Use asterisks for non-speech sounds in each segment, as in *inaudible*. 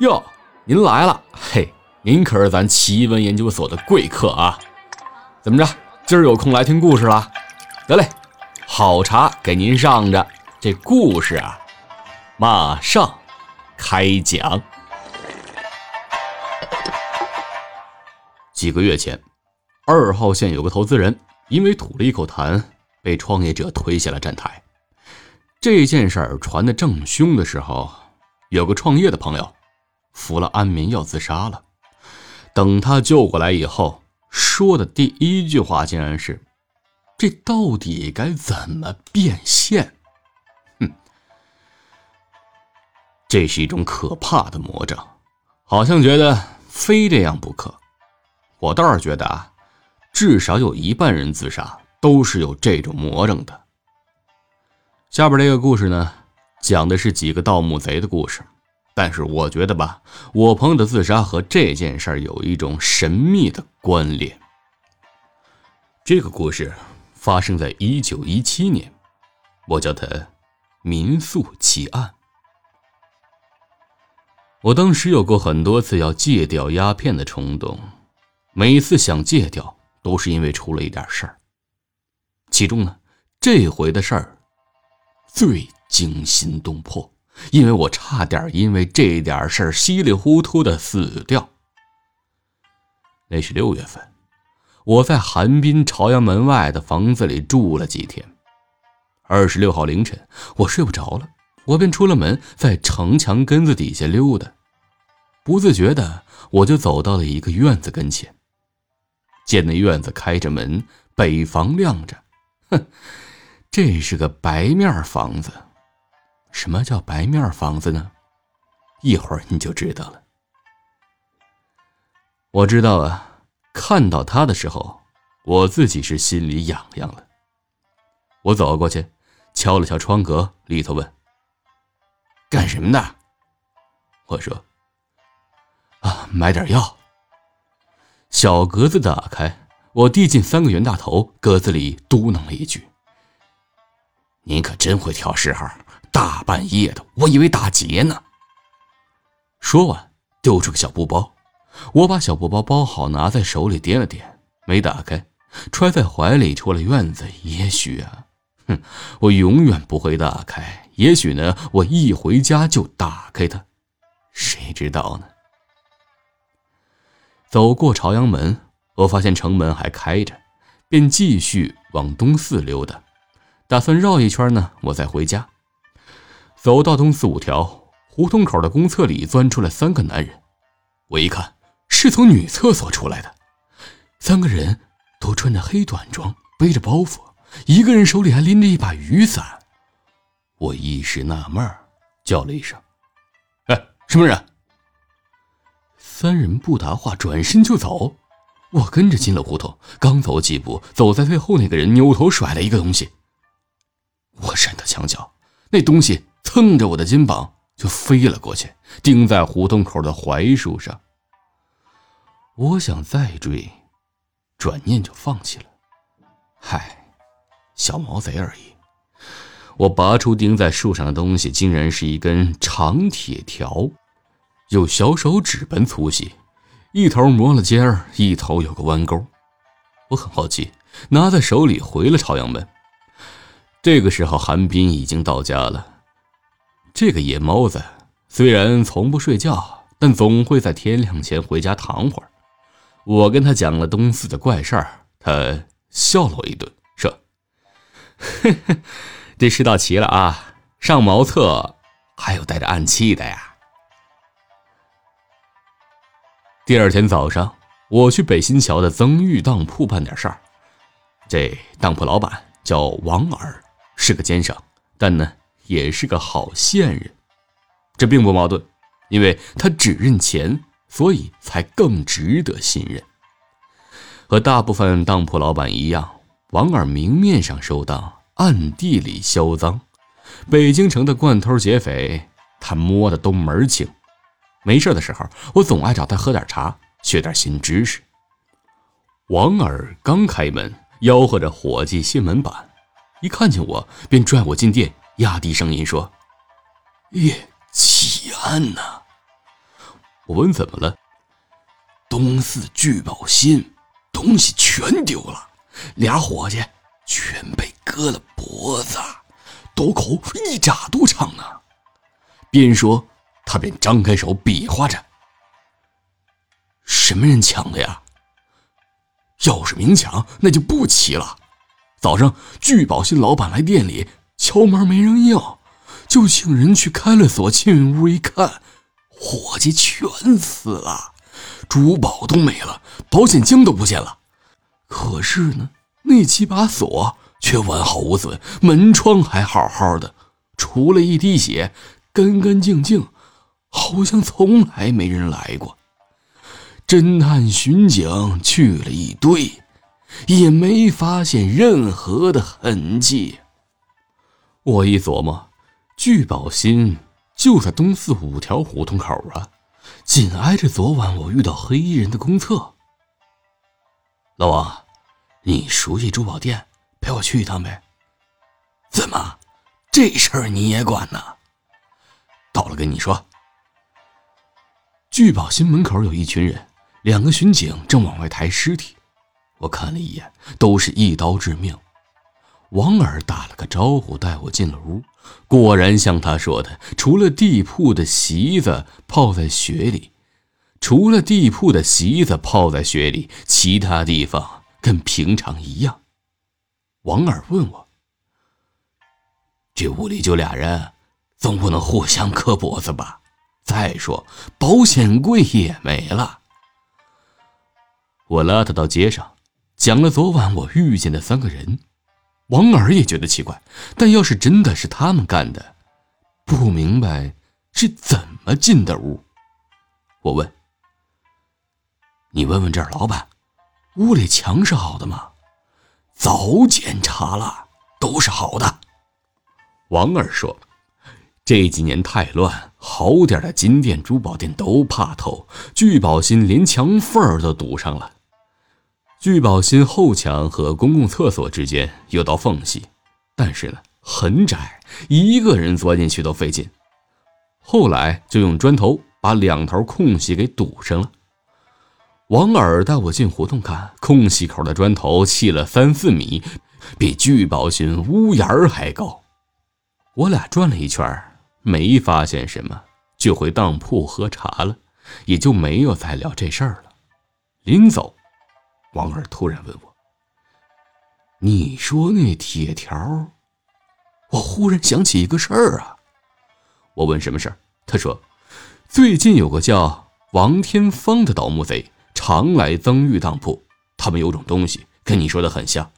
哟，您来了，嘿，您可是咱奇闻研究所的贵客啊！怎么着，今儿有空来听故事了？得嘞，好茶给您上着。这故事啊，马上开讲。几个月前，二号线有个投资人因为吐了一口痰，被创业者推下了站台。这件事儿传的正凶的时候，有个创业的朋友服了安眠药自杀了。等他救过来以后，说的第一句话竟然是：“这到底该怎么变现？”哼，这是一种可怕的魔障，好像觉得非这样不可。我倒是觉得啊，至少有一半人自杀都是有这种魔怔的。下边这个故事呢，讲的是几个盗墓贼的故事，但是我觉得吧，我朋友的自杀和这件事有一种神秘的关联。这个故事发生在一九一七年，我叫它“民宿奇案”。我当时有过很多次要戒掉鸦片的冲动。每次想戒掉，都是因为出了一点事儿。其中呢，这回的事儿最惊心动魄，因为我差点因为这点事儿稀里糊涂的死掉。那是六月份，我在韩滨朝阳门外的房子里住了几天。二十六号凌晨，我睡不着了，我便出了门，在城墙根子底下溜达，不自觉的我就走到了一个院子跟前。见那院子开着门，北房亮着，哼，这是个白面房子。什么叫白面房子呢？一会儿你就知道了。我知道啊，看到他的时候，我自己是心里痒痒了。我走过去，敲了敲窗格，里头问：“干什么的？”我说：“啊，买点药。”小格子打开，我递进三个袁大头，格子里嘟囔了一句：“您可真会挑时候，大半夜的，我以为打劫呢。”说完，丢出个小布包，我把小布包包好，拿在手里掂了掂，没打开，揣在怀里出了院子。也许啊，哼，我永远不会打开。也许呢，我一回家就打开它，谁知道呢？走过朝阳门，我发现城门还开着，便继续往东四溜达，打算绕一圈呢，我再回家。走到东四五条胡同口的公厕里，钻出来三个男人。我一看，是从女厕所出来的，三个人都穿着黑短装，背着包袱，一个人手里还拎着一把雨伞。我一时纳闷，叫了一声：“哎，什么人？”三人不答话，转身就走。我跟着进了胡同，刚走几步，走在最后那个人扭头甩了一个东西。我闪到墙角，那东西蹭着我的肩膀就飞了过去，钉在胡同口的槐树上。我想再追，转念就放弃了。嗨，小毛贼而已。我拔出钉在树上的东西，竟然是一根长铁条。有小手指般粗细，一头磨了尖儿，一头有个弯钩。我很好奇，拿在手里回了朝阳门。这个时候，韩冰已经到家了。这个野猫子虽然从不睡觉，但总会在天亮前回家躺会儿。我跟他讲了东四的怪事儿，他笑了我一顿，说：“ *laughs* 这世道齐了啊，上茅厕还有带着暗器的呀。”第二天早上，我去北新桥的曾玉当铺办点事儿。这当铺老板叫王尔，是个奸商，但呢也是个好线人。这并不矛盾，因为他只认钱，所以才更值得信任。和大部分当铺老板一样，王二明面上收当，暗地里销赃。北京城的惯偷劫匪，他摸的都门清。没事的时候，我总爱找他喝点茶，学点新知识。王二刚开门，吆喝着伙计卸门板，一看见我，便拽我进店，压低声音说：“耶，奇案呐！”我问怎么了？东四聚宝新东西全丢了，俩伙计全被割了脖子，刀口一扎多长呢。边说，他便张开手比划着。什么人抢的呀？要是明抢，那就不奇了。早上聚宝新老板来店里敲门，没人应，就请人去开了锁，进屋一看，伙计全死了，珠宝都没了，保险金都不见了。可是呢，那几把锁却完好无损，门窗还好好的，除了一滴血，干干净净，好像从来没人来过。侦探巡警去了一堆，也没发现任何的痕迹。我一琢磨，聚宝新就在东四五条胡同口啊，紧挨着昨晚我遇到黑衣人的公厕。老王，你熟悉珠宝店，陪我去一趟呗？怎么，这事儿你也管呢？到了跟你说。聚宝新门口有一群人。两个巡警正往外抬尸体，我看了一眼，都是一刀致命。王二打了个招呼，带我进了屋。果然像他说的，除了地铺的席子泡在雪里，除了地铺的席子泡在雪里，其他地方跟平常一样。王二问我：“这屋里就俩人，总不能互相磕脖子吧？再说保险柜也没了。”我拉他到街上，讲了昨晚我遇见的三个人。王二也觉得奇怪，但要是真的是他们干的，不明白是怎么进的屋。我问：“你问问这儿老板，屋里墙是好的吗？”早检查了，都是好的。王二说：“这几年太乱，好点的金店、珠宝店都怕偷，聚宝新连墙缝儿都堵上了。”聚宝新后墙和公共厕所之间有道缝隙，但是呢很窄，一个人钻进去都费劲。后来就用砖头把两头空隙给堵上了。王二带我进胡同看，空隙口的砖头砌了三四米，比聚宝新屋檐还高。我俩转了一圈，没发现什么，就回当铺喝茶了，也就没有再聊这事儿了。临走。王二突然问我：“你说那铁条？”我忽然想起一个事儿啊！我问什么事儿？他说：“最近有个叫王天芳的盗墓贼，常来曾玉当铺。他们有种东西，跟你说的很像。”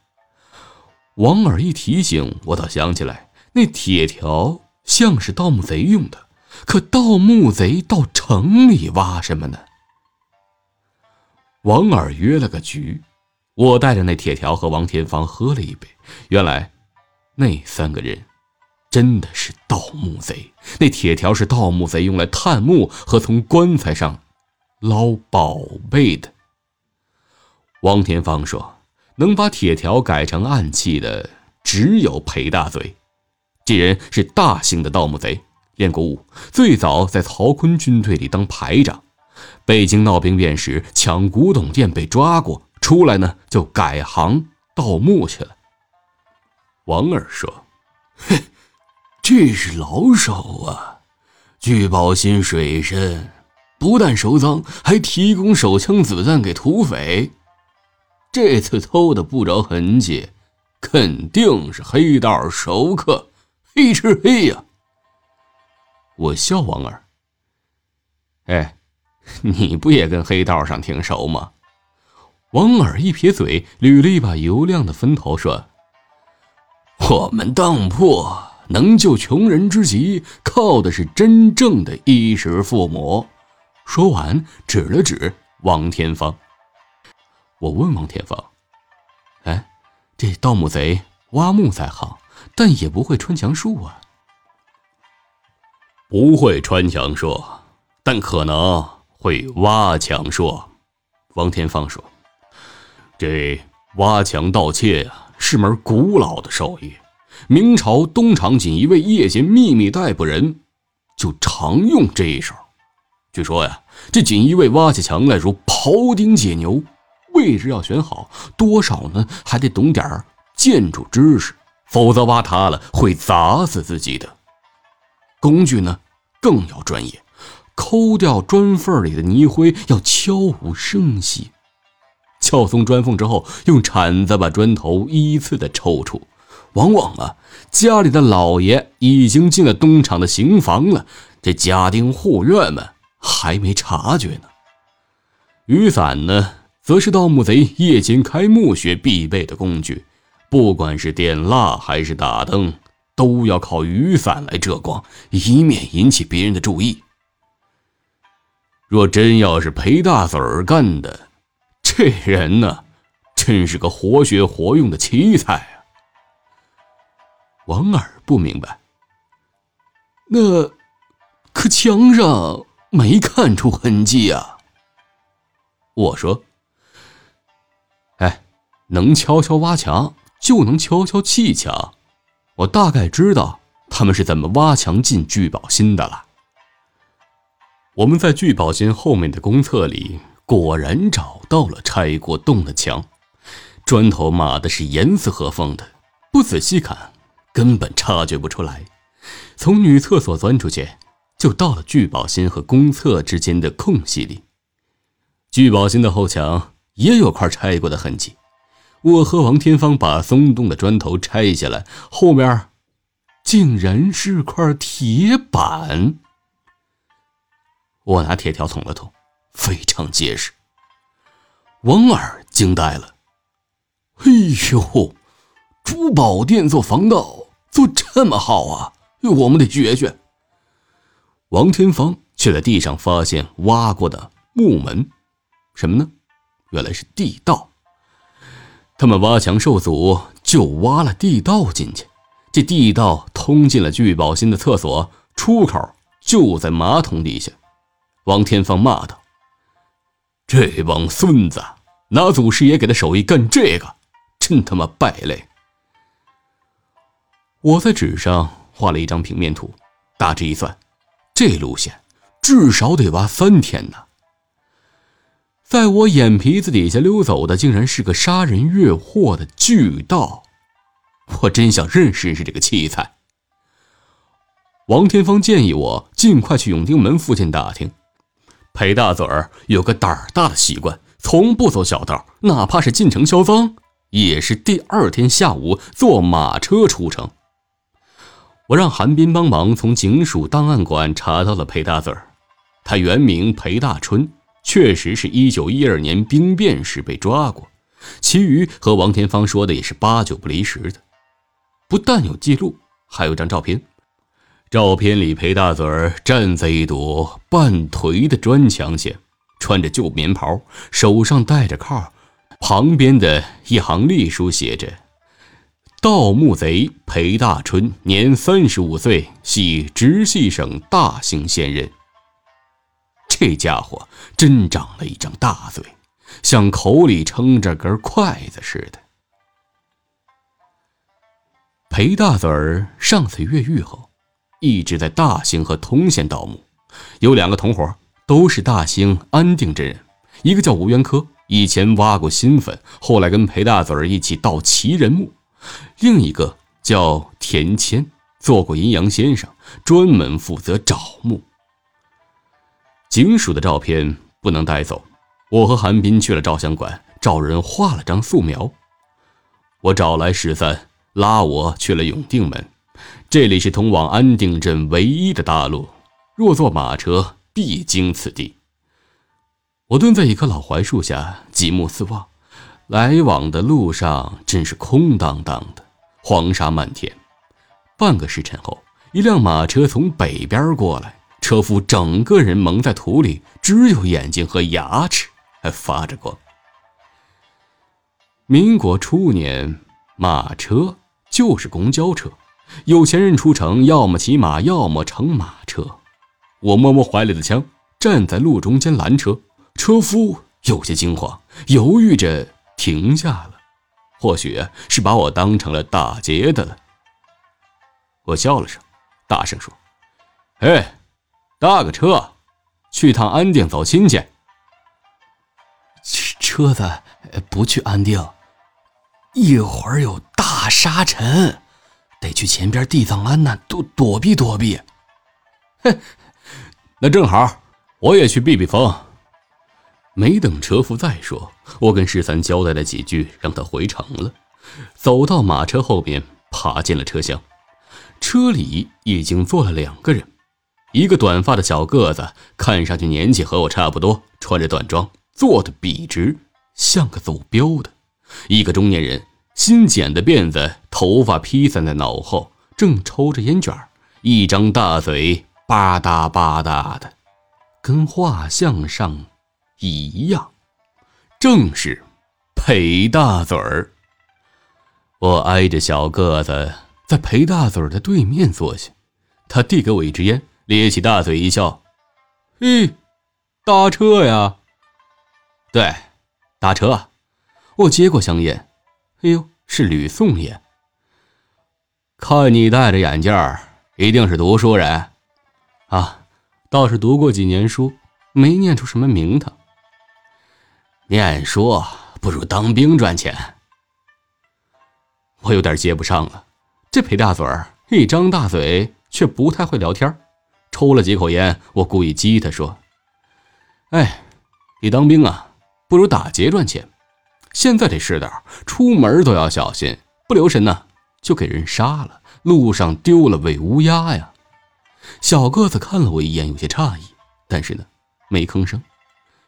王二一提醒，我倒想起来，那铁条像是盗墓贼用的。可盗墓贼到城里挖什么呢？王二约了个局，我带着那铁条和王天芳喝了一杯。原来，那三个人真的是盗墓贼。那铁条是盗墓贼用来探墓和从棺材上捞宝贝的。王天芳说：“能把铁条改成暗器的，只有裴大嘴。这人是大姓的盗墓贼，练过武，最早在曹锟军队里当排长。”北京闹兵变时，抢古董店被抓过，出来呢就改行盗墓去了。王二说：“哼，这是老手啊！聚宝心水深，不但收赃，还提供手枪子弹给土匪。这次偷的不着痕迹，肯定是黑道熟客，黑吃黑呀！”我笑王二：“哎。” *laughs* 你不也跟黑道上挺熟吗？王二一撇嘴，捋了一把油亮的分头，说：“我们当铺能救穷人之急，靠的是真正的衣食父母。”说完，指了指王天芳。我问王天芳：“哎，这盗墓贼挖墓在行，但也不会穿墙术啊？”“不会穿墙术，但可能。”会挖墙说，王天放说：“这挖墙盗窃啊，是门古老的手艺。明朝东厂锦衣卫夜间秘密逮捕人，就常用这一手。据说呀，这锦衣卫挖起墙来如庖丁解牛，位置要选好，多少呢还得懂点建筑知识，否则挖塌了会砸死自己的。工具呢更要专业，抠掉砖缝里的泥灰要悄无声息，撬松砖缝之后，用铲子把砖头依次的抽出。往往啊，家里的老爷已经进了东厂的刑房了，这家丁户院们。还没察觉呢。雨伞呢，则是盗墓贼夜间开墓穴必备的工具，不管是点蜡还是打灯，都要靠雨伞来遮光，以免引起别人的注意。若真要是裴大嘴儿干的，这人呢，真是个活学活用的奇才啊！王二不明白，那可墙上……没看出痕迹啊！我说：“哎，能悄悄挖墙，就能悄悄砌墙。我大概知道他们是怎么挖墙进聚宝心的了。”我们在聚宝心后面的公厕里，果然找到了拆过洞的墙，砖头码的是严丝合缝的，不仔细看根本察觉不出来。从女厕所钻出去。就到了聚宝心和公厕之间的空隙里。聚宝心的后墙也有块拆过的痕迹。我和王天芳把松动的砖头拆下来，后面竟然是块铁板。我拿铁条捅了捅，非常结实。王二惊呆了：“哎呦，珠宝店做防盗做这么好啊！我们得学学。”王天芳却在地上发现挖过的木门，什么呢？原来是地道。他们挖墙受阻，就挖了地道进去。这地道通进了聚宝心的厕所，出口就在马桶底下。王天放骂道：“这帮孙子，拿祖师爷给的手艺干这个，真他妈败类！”我在纸上画了一张平面图，大致一算。这路线至少得挖三天呢。在我眼皮子底下溜走的，竟然是个杀人越货的巨盗。我真想认识认识这个奇才。王天芳建议我尽快去永定门附近打听。裴大嘴儿有个胆儿大的习惯，从不走小道，哪怕是进城销赃，也是第二天下午坐马车出城。我让韩斌帮忙从警署档案馆查到了裴大嘴儿，他原名裴大春，确实是一九一二年兵变时被抓过，其余和王天芳说的也是八九不离十的。不但有记录，还有张照片，照片里裴大嘴儿站在一堵半颓的砖墙前，穿着旧棉袍，手上戴着铐，旁边的一行隶书写着。盗墓贼裴大春，年三十五岁，系直系省大兴县人。这家伙真长了一张大嘴，像口里撑着根筷子似的。裴大嘴儿上次越狱后，一直在大兴和通县盗墓，有两个同伙，都是大兴安定镇人，一个叫吴元科，以前挖过新坟，后来跟裴大嘴儿一起盗奇人墓。另一个叫田谦，做过阴阳先生，专门负责找墓。警署的照片不能带走，我和韩斌去了照相馆，找人画了张素描。我找来十三，拉我去了永定门，这里是通往安定镇唯一的大路，若坐马车必经此地。我蹲在一棵老槐树下，极目四望。来往的路上真是空荡荡的，黄沙漫天。半个时辰后，一辆马车从北边过来，车夫整个人蒙在土里，只有眼睛和牙齿还发着光。民国初年，马车就是公交车，有钱人出城要么骑马，要么乘马车。我摸摸怀里的枪，站在路中间拦车，车夫有些惊慌，犹豫着。停下了，或许是把我当成了打劫的了。我笑了声，大声说：“哎，搭个车，去趟安定走亲戚。车子不去安定，一会儿有大沙尘，得去前边地藏庵那躲躲避躲避。哼，*laughs* 那正好，我也去避避风。没等车夫再说，我跟十三交代了几句，让他回城了。走到马车后面，爬进了车厢。车里已经坐了两个人，一个短发的小个子，看上去年纪和我差不多，穿着短装，坐得笔直，像个走镖的；一个中年人，新剪的辫子，头发披散在脑后，正抽着烟卷，一张大嘴吧嗒吧嗒的，跟画像上。一样，正是裴大嘴儿。我挨着小个子，在裴大嘴儿的对面坐下。他递给我一支烟，咧起大嘴一笑：“嘿，打车呀？”“对，打车。”我接过香烟，“哎呦，是吕宋爷。”看你戴着眼镜儿，一定是读书人。啊，倒是读过几年书，没念出什么名堂。念书不如当兵赚钱。我有点接不上了，这裴大嘴儿一张大嘴，却不太会聊天。抽了几口烟，我故意激他说：“哎，你当兵啊，不如打劫赚钱。现在这世道，出门都要小心，不留神呢，就给人杀了，路上丢了喂乌鸦呀。”小个子看了我一眼，有些诧异，但是呢，没吭声。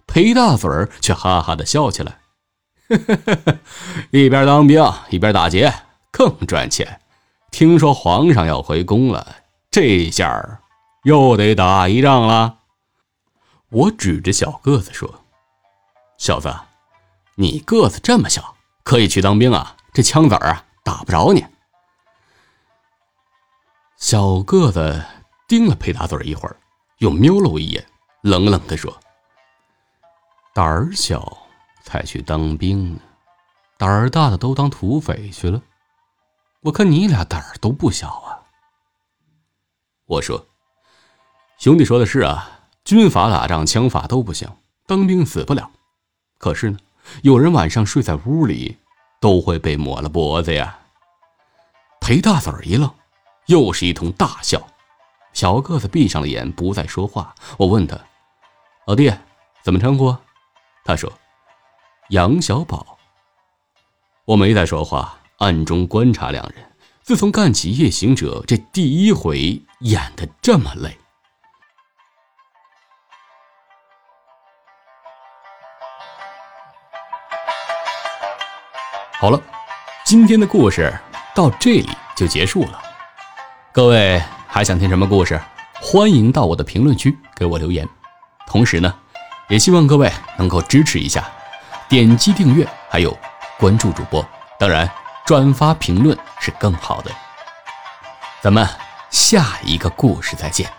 裴大嘴儿却哈哈的笑起来，*laughs* 一边当兵一边打劫更赚钱。听说皇上要回宫了，这下又得打一仗了。我指着小个子说：“小子，你个子这么小，可以去当兵啊？这枪子儿啊，打不着你。”小个子盯了裴大嘴一会儿，又瞄了我一眼，冷冷的说。胆儿小才去当兵呢，胆儿大的都当土匪去了。我看你俩胆儿都不小啊。我说：“兄弟说的是啊，军法打仗枪法都不行，当兵死不了。可是呢，有人晚上睡在屋里，都会被抹了脖子呀。”裴大嘴一愣，又是一通大笑。小个子闭上了眼，不再说话。我问他：“老弟，怎么称呼？”他说：“杨小宝。”我没再说话，暗中观察两人。自从干起夜行者这第一回，演的这么累。好了，今天的故事到这里就结束了。各位还想听什么故事？欢迎到我的评论区给我留言。同时呢。也希望各位能够支持一下，点击订阅，还有关注主播，当然转发评论是更好的。咱们下一个故事再见。